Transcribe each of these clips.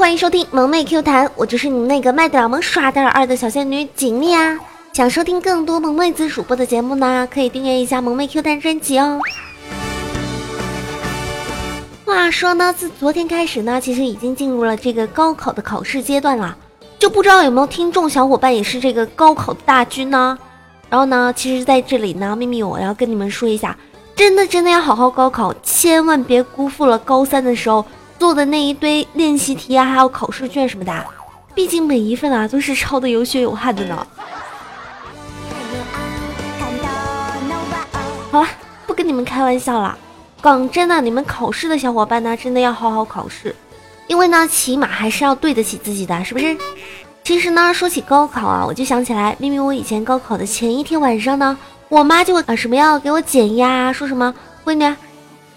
欢迎收听萌妹 Q 弹，我就是你们那个卖得了萌、耍得了二的小仙女锦觅啊！想收听更多萌妹子主播的节目呢，可以订阅一下萌妹 Q 弹专辑哦。话说呢，自昨天开始呢，其实已经进入了这个高考的考试阶段了，就不知道有没有听众小伙伴也是这个高考的大军呢？然后呢，其实在这里呢，秘密我要跟你们说一下，真的真的要好好高考，千万别辜负了高三的时候。做的那一堆练习题啊，还有考试卷什么的，毕竟每一份啊都是抄的有血有汗的呢。好了，不跟你们开玩笑了，讲真的，你们考试的小伙伴呢，真的要好好考试，因为呢，起码还是要对得起自己的，是不是？其实呢，说起高考啊，我就想起来，明明我以前高考的前一天晚上呢，我妈就会啊什么要给我减压，说什么闺女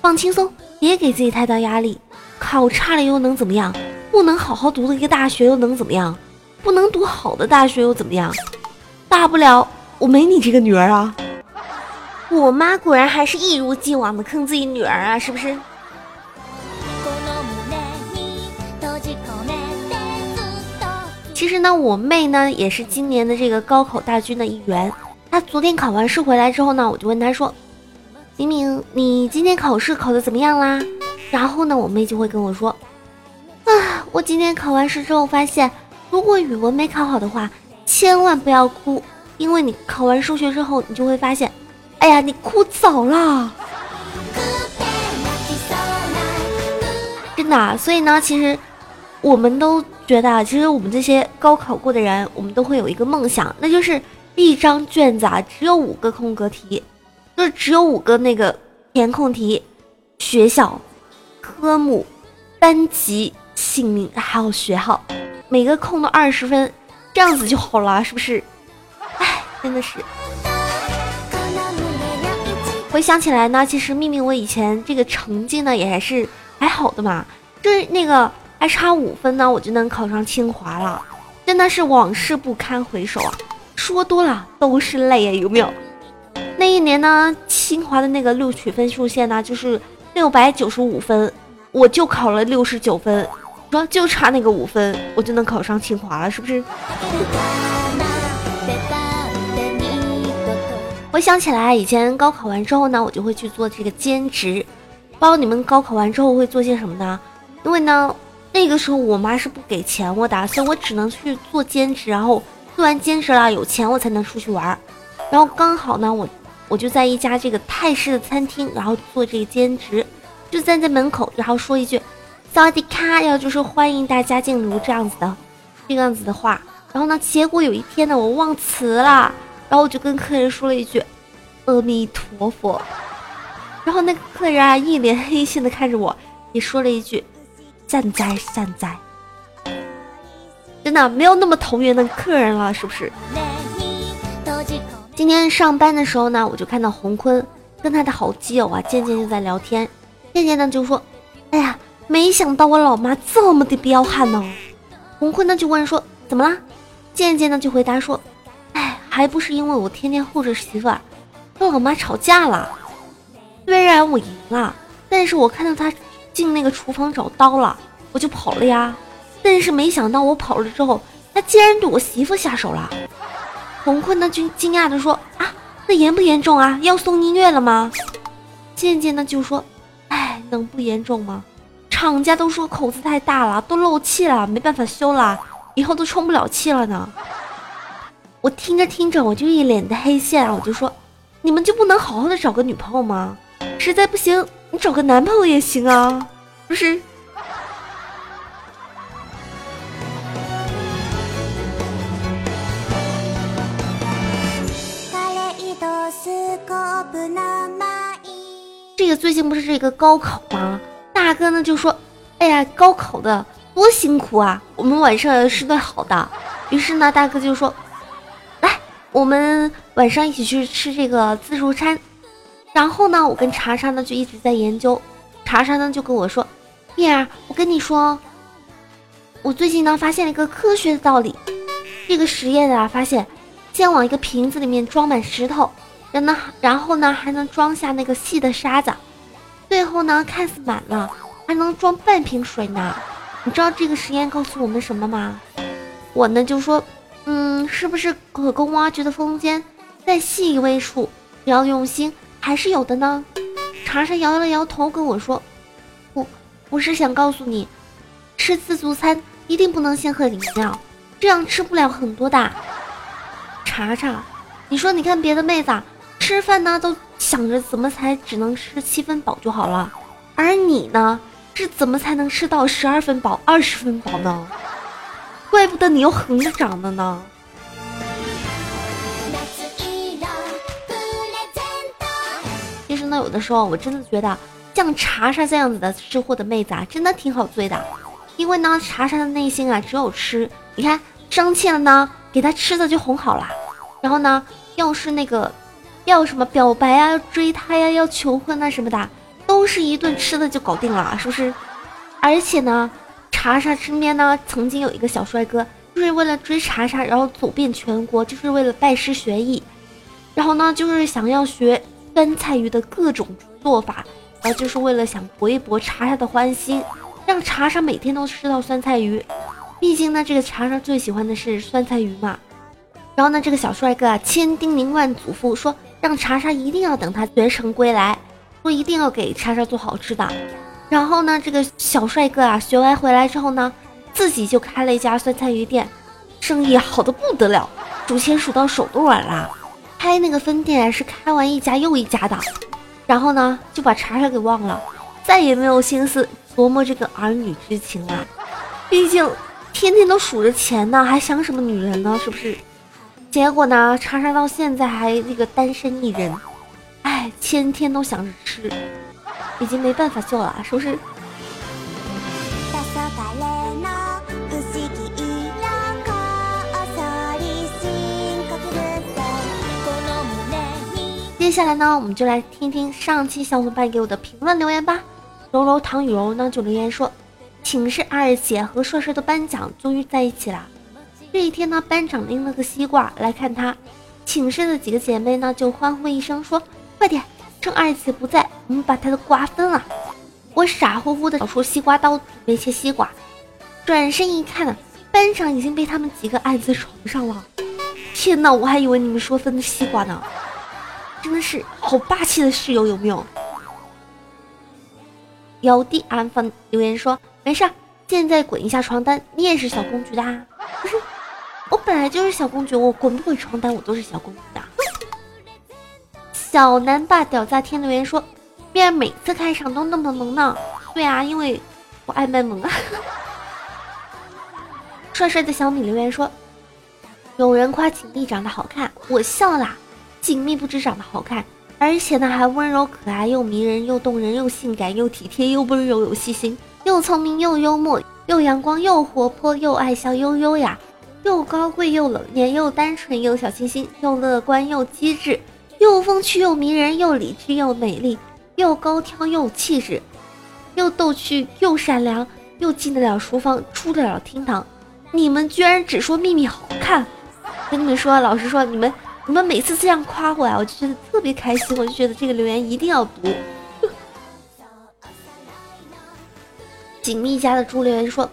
放轻松，别给自己太大压力。考差了又能怎么样？不能好好读的一个大学又能怎么样？不能读好的大学又怎么样？大不了我没你这个女儿啊！我妈果然还是一如既往的坑自己女儿啊，是不是？其实呢，我妹呢也是今年的这个高考大军的一员。她昨天考完试回来之后呢，我就问她说：“明明，你今天考试考的怎么样啦？”然后呢，我妹就会跟我说：“啊，我今天考完试之后发现，如果语文没考好的话，千万不要哭，因为你考完数学之后，你就会发现，哎呀，你哭早了，真的。所以呢，其实我们都觉得，其实我们这些高考过的人，我们都会有一个梦想，那就是一张卷子啊，只有五个空格题，就是只有五个那个填空题，学校。”科目、班级、姓名还有学号，每个空都二十分，这样子就好了，是不是？哎，真的是。回想起来呢，其实明明我以前这个成绩呢也还是还好的嘛，就是那个还差五分呢，我就能考上清华了，真的是往事不堪回首啊！说多了都是泪啊，有没有？那一年呢，清华的那个录取分数线呢，就是。六百九十五分，我就考了六十九分，说就差那个五分，我就能考上清华了，是不是？我想起来，以前高考完之后呢，我就会去做这个兼职。不知道你们高考完之后会做些什么呢？因为呢，那个时候我妈是不给钱我的，所以我只能去做兼职，然后做完兼职了有钱我才能出去玩。然后刚好呢，我。我就在一家这个泰式的餐厅，然后做这个兼职，就站在门口，然后说一句“萨瓦迪卡”，要就是欢迎大家进入这样子的，这样子的话。然后呢，结果有一天呢，我忘词了，然后我就跟客人说了一句“阿弥陀佛”，然后那个客人啊，一脸黑线的看着我，也说了一句“善哉善哉”，真的没有那么投缘的客人了，是不是？今天上班的时候呢，我就看到洪坤跟他的好基友啊渐渐就在聊天。渐渐呢就说：“哎呀，没想到我老妈这么的彪悍呢。”洪坤呢就问说：“怎么啦？”渐渐呢就回答说：“哎，还不是因为我天天护着媳妇儿，跟老妈吵架了。虽然我赢了，但是我看到他进那个厨房找刀了，我就跑了呀。但是没想到我跑了之后，他竟然对我媳妇下手了。”红坤呢就惊讶的说：“啊，那严不严重啊？要送医院了吗？”渐渐呢就说：“哎，能不严重吗？厂家都说口子太大了，都漏气了，没办法修了，以后都充不了气了呢。”我听着听着，我就一脸的黑线，我就说：“你们就不能好好的找个女朋友吗？实在不行，你找个男朋友也行啊，不是？”这个最近不是这个高考吗？大哥呢就说：“哎呀，高考的多辛苦啊，我们晚上要吃顿好的。”于是呢，大哥就说：“来，我们晚上一起去吃这个自助餐。”然后呢，我跟查查呢就一直在研究。查查呢就跟我说：“燕儿，我跟你说，我最近呢发现了一个科学的道理。这个实验啊，发现先往一个瓶子里面装满石头。”然后，然后呢，还能装下那个细的沙子，最后呢，看似满了，还能装半瓶水呢。你知道这个实验告诉我们什么吗？我呢就说，嗯，是不是可供挖掘的空间在细微处，只要用心还是有的呢？茶茶摇了摇头跟我说，我我是想告诉你，吃自助餐一定不能先喝饮料，这样吃不了很多的。茶茶，你说你看别的妹子吃饭呢都想着怎么才只能吃七分饱就好了，而你呢是怎么才能吃到十二分饱、二十分饱呢？怪不得你又横着长的呢。其实呢，有的时候我真的觉得像查查这样子的吃货的妹子啊，真的挺好追的。因为呢，查查的内心啊只有吃。你看生气了呢，给他吃的就哄好了。然后呢，要是那个要什么表白啊、要追他呀、要求婚啊什么的，都是一顿吃的就搞定了，是不是？而且呢。查查身边呢，曾经有一个小帅哥，就是为了追查查，然后走遍全国，就是为了拜师学艺。然后呢，就是想要学酸菜鱼的各种做法，然后就是为了想博一博查查的欢心，让查查每天都吃到酸菜鱼。毕竟呢，这个查查最喜欢的是酸菜鱼嘛。然后呢，这个小帅哥啊，千叮咛万嘱咐说，让查查一定要等他学成归来，说一定要给查查做好吃的。然后呢，这个小帅哥啊，学完回来之后呢，自己就开了一家酸菜鱼店，生意好的不得了，数钱数到手都软了。开那个分店是开完一家又一家的，然后呢，就把茶茶给忘了，再也没有心思琢磨这个儿女之情了。毕竟天天都数着钱呢，还想什么女人呢？是不是？结果呢，茶茶到现在还那个单身一人，哎，天天都想着吃。已经没办法救了，是不是？接下来呢，我们就来听听上期小伙伴给我的评论留言吧。柔柔唐雨柔呢就留言说，寝室二姐和帅帅的班长终于在一起了。这一天呢，班长拎了个西瓜来看他，寝室的几个姐妹呢就欢呼一声说：“快点！”趁二姐不在，我们把她的瓜分了。我傻乎乎的找出西瓜刀，准备切西瓜。转身一看，班长已经被他们几个按在床上了。天哪，我还以为你们说分的西瓜呢。真的是好霸气的室友，有没有？有的安放留言说没事，现在滚一下床单，你也是小公举的。不是，我本来就是小公举，我滚不滚床单，我都是小公主的。小南霸屌炸天留言说：“面每次开场都那么萌呢。”对啊，因为我爱卖萌啊。帅帅的小米留言说：“有人夸锦觅长得好看，我笑啦。锦觅不止长得好看，而且呢还温柔可爱，又迷人又动人，又性感又体贴又温柔又细心，又聪明又幽默，又阳光又活泼，又爱笑又优雅，又高贵又冷艳，又单纯又小清新，又乐观又机智。”又风趣又迷人，又理智又美丽，又高挑又气质，又逗趣又善良，又进得了书房，出得了厅堂。你们居然只说秘密好看？跟你们说，老实说，你们你们每次这样夸我呀，我就觉得特别开心，我就觉得这个留言一定要读。锦觅家的猪留言说，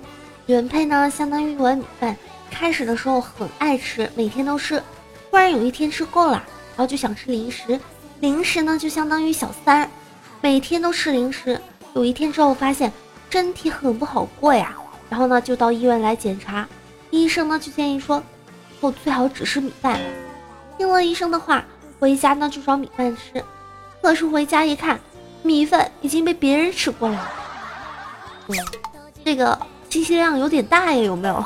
原配呢相当于一碗米饭，开始的时候很爱吃，每天都吃，突然有一天吃够了。然后就想吃零食，零食呢就相当于小三，每天都吃零食。有一天之后发现身体很不好过呀，然后呢就到医院来检查，医生呢就建议说以，后最好只吃米饭。听了医生的话，回家呢就找米饭吃，可是回家一看，米饭已经被别人吃过了。嗯，这个信息量有点大呀，有没有？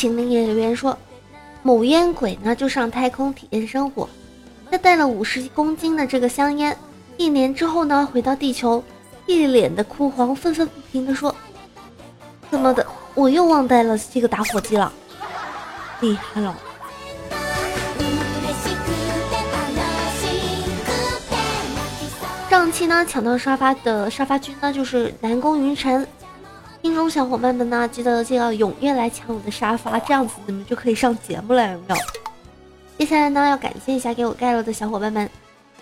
秦林也留言说。某烟鬼呢就上太空体验生活，他带了五十公斤的这个香烟，一年之后呢回到地球，一脸的枯黄，愤愤不平的说：“怎么的，我又忘带了这个打火机了，厉害了！”上期呢抢到沙发的沙发君呢就是南宫云晨。听众小伙伴们呢，记得就要踊跃来抢我的沙发，这样子你们就可以上节目了，有没有？接下来呢，要感谢一下给我盖楼的小伙伴们：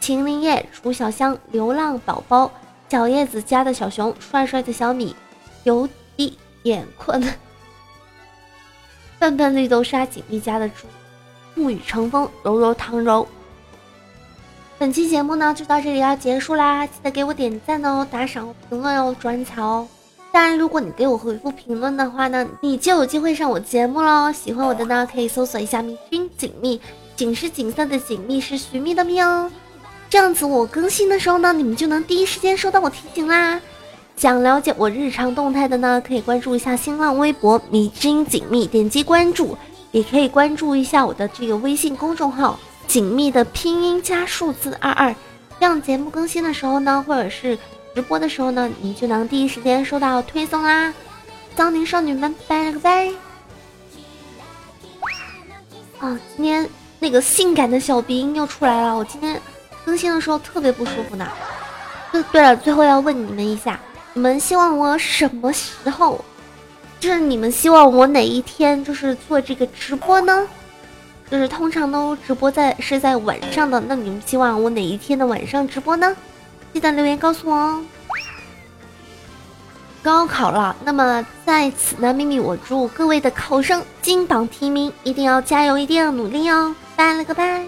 秦林叶、楚小香、流浪宝宝、小叶子家的小熊、帅帅的小米、有一点困。笨笨绿豆沙，锦觅家的猪，沐雨成风，柔柔汤柔。本期节目呢就到这里要结束啦，记得给我点赞哦，打赏、评论哦，转采哦。当然，如果你给我回复评论的话呢，你就有机会上我节目喽。喜欢我的呢，可以搜索一下“迷君锦觅”，锦是锦色的锦，觅是寻觅的觅哦。这样子我更新的时候呢，你们就能第一时间收到我提醒啦。想了解我日常动态的呢，可以关注一下新浪微博“迷君锦觅”，点击关注，也可以关注一下我的这个微信公众号。紧密的拼音加数字二二，这样节目更新的时候呢，或者是直播的时候呢，你就能第一时间收到推送啦。骚宁少女们，拜了个拜。啊，今天那个性感的小鼻音又出来了，我今天更新的时候特别不舒服呢。对对了，最后要问你们一下，你们希望我什么时候？就是你们希望我哪一天就是做这个直播呢？就是通常都直播在是在晚上的，那你们希望我哪一天的晚上直播呢？记得留言告诉我哦。高考了，那么在此呢，秘密我祝各位的考生金榜题名，一定要加油，一定要努力哦！拜了个拜。